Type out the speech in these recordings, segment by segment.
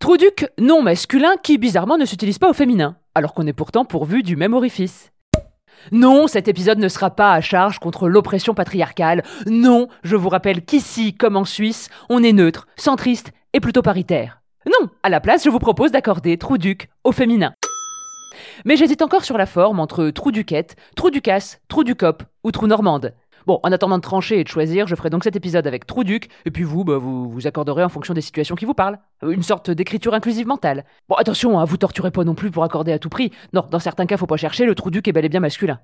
Trouduc, nom masculin qui bizarrement ne s'utilise pas au féminin, alors qu'on est pourtant pourvu du même orifice. Non, cet épisode ne sera pas à charge contre l'oppression patriarcale. Non, je vous rappelle qu'ici, comme en Suisse, on est neutre, centriste et plutôt paritaire. Non, à la place, je vous propose d'accorder Trouduc au féminin. Mais j'hésite encore sur la forme entre trou du quête, trou trou du ou trou normande. Bon, en attendant de trancher et de choisir, je ferai donc cet épisode avec trou duc, et puis vous, bah, vous vous accorderez en fonction des situations qui vous parlent. Euh, Une sorte d'écriture inclusive mentale. Bon, attention, hein, vous torturez pas non plus pour accorder à tout prix. Non, dans certains cas, faut pas chercher, le trou duc est bel et bien masculin.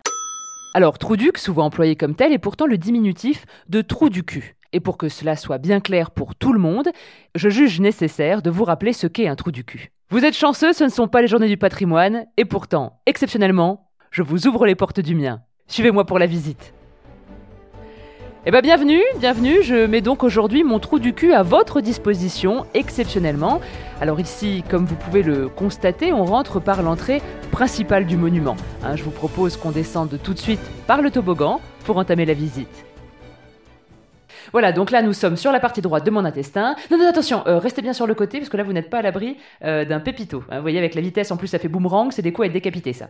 Alors, trou duc, souvent employé comme tel, est pourtant le diminutif de trou du cul. Et pour que cela soit bien clair pour tout le monde, je juge nécessaire de vous rappeler ce qu'est un trou du cul. Vous êtes chanceux, ce ne sont pas les journées du patrimoine, et pourtant, exceptionnellement, je vous ouvre les portes du mien. Suivez-moi pour la visite. Eh ben bienvenue, bienvenue, je mets donc aujourd'hui mon trou du cul à votre disposition, exceptionnellement. Alors ici, comme vous pouvez le constater, on rentre par l'entrée principale du monument. Hein, je vous propose qu'on descende tout de suite par le toboggan pour entamer la visite. Voilà, donc là nous sommes sur la partie droite de mon intestin. Non, non, attention, euh, restez bien sur le côté parce que là vous n'êtes pas à l'abri euh, d'un pépito. Hein, vous voyez, avec la vitesse en plus ça fait boomerang, c'est des coups à être décapité ça.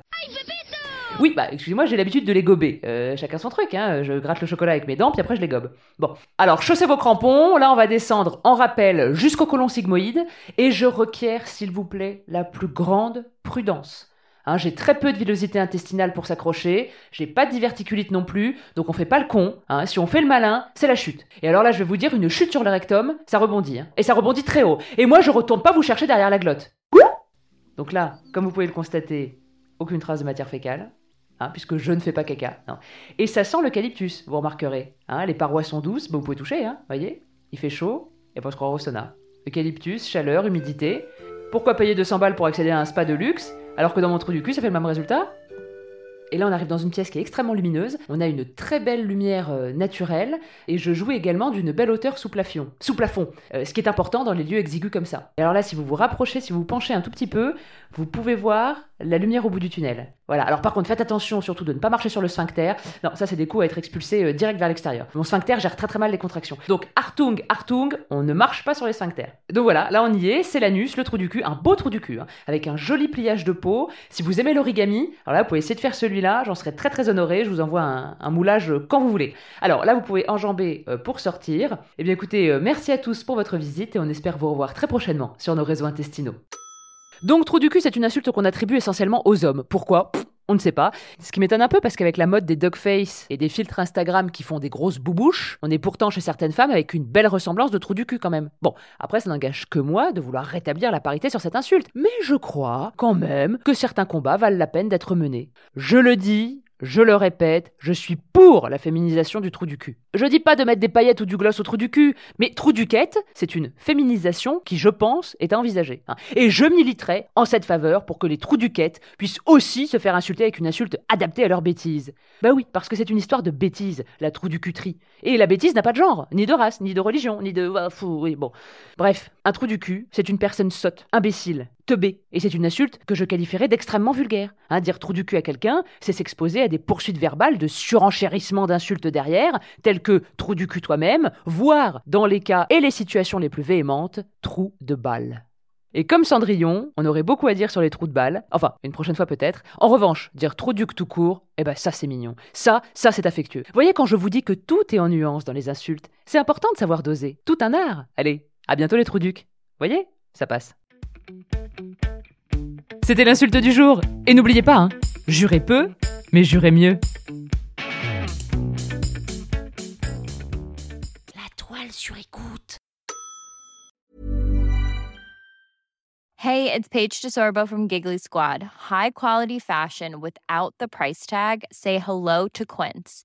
Oui, bah excusez-moi, j'ai l'habitude de les gober. Euh, chacun son truc, hein. Je gratte le chocolat avec mes dents, puis après je les gobe. Bon, alors chaussez vos crampons. Là, on va descendre en rappel jusqu'au côlon sigmoïde, et je requiers, s'il vous plaît, la plus grande prudence. Hein, j'ai très peu de villosité intestinale pour s'accrocher, j'ai pas de diverticulite non plus, donc on fait pas le con. Hein. Si on fait le malin, c'est la chute. Et alors là, je vais vous dire, une chute sur le rectum, ça rebondit. hein. Et ça rebondit très haut. Et moi, je retourne pas vous chercher derrière la glotte. Donc là, comme vous pouvez le constater, aucune trace de matière fécale. Hein, puisque je ne fais pas caca. Et ça sent l'eucalyptus, vous remarquerez. hein, les parois sont douces, bah, vous pouvez toucher, hein, voyez Il fait chaud, et pas se croire au sauna. Eucalyptus, chaleur, humidité. Pourquoi payer 200 balles pour accéder à un spa de luxe, alors que dans mon trou du cul, ça fait le même résultat? Et là, on arrive dans une pièce qui est extrêmement lumineuse. On a une très belle lumière euh, naturelle. Et je jouis également d'une belle hauteur sous plafond. Sous plafond. euh, ce qui est important dans les lieux exigus comme ça. Et alors là, si vous vous rapprochez, si vous vous penchez un tout petit peu, vous pouvez voir la lumière au bout du tunnel. Voilà. Alors par contre, faites attention surtout de ne pas marcher sur le sphincter. Non, ça c'est des coups à être expulsés euh, direct vers l'extérieur. Mon sphincter gère très très mal les contractions. Donc Artung, Artung, on ne marche pas sur les sphincters. Donc voilà, là on y est, c'est l'anus, le trou du cul, un beau trou du cul, hein, avec un joli pliage de peau. Si vous aimez l'origami, alors là vous pouvez essayer de faire celui-là, j'en serais très très honoré, je vous envoie un, moulage euh, quand vous voulez. Alors là vous pouvez enjamber euh, pour sortir. Eh bien écoutez, merci à tous pour votre visite et on espère vous revoir très prochainement sur nos réseaux intestinaux. Donc trou du cul, c'est une insulte qu'on attribue essentiellement aux hommes. Pourquoi? On ne sait pas. Ce qui m'étonne un peu parce qu'avec la mode des dogface et des filtres Instagram qui font des grosses boubouches, on est pourtant chez certaines femmes avec une belle ressemblance de trou du cul quand même. Bon, après ça n'engage que moi de vouloir rétablir la parité sur cette insulte. Mais je crois quand même que certains combats valent la peine d'être menés. Je le dis, je le répète, je suis pour la féminisation du trou du cul. Je dis pas de mettre des paillettes ou du gloss au trou du cul, mais trou du quête, c'est une féminisation qui, je pense, est à envisager. hein. Et je militerai en cette faveur pour que les trous du quête puissent aussi se faire insulter avec une insulte adaptée à leur bêtise. Bah oui, parce que c'est une histoire de bêtise, la trou du cuterie. Et la bêtise n'a pas de genre, ni de race, ni de religion, ni de... ah, fou, bon. Bref, un trou du cul, c'est une personne sotte, imbécile, Et c'est une insulte que je qualifierais d'extrêmement vulgaire. Hein, dire trou du cul à quelqu'un, c'est s'exposer à des poursuites verbales de surenchérissement d'insultes derrière, telles que trou du cul toi-même, voire, dans les cas et les situations les plus véhémentes, trou de balle. Et comme Cendrillon, on aurait beaucoup à dire sur les trous de balles, enfin, une prochaine fois peut-être. En revanche, dire trop duc tout court, eh ben ça c'est mignon. Ça, ça c'est affectueux. Voyez quand je vous dis que tout est en nuance dans les insultes, c'est important de savoir doser. Tout un art. Allez, à bientôt les trous ducs. Voyez Ça passe. C'était l'insulte du jour. Et n'oubliez pas, hein, jurez peu, mais jurez mieux. La toile sur écoute. Hey, it's Paige DeSorbo from Giggly Squad. High quality fashion without the price tag. Say hello to Quince.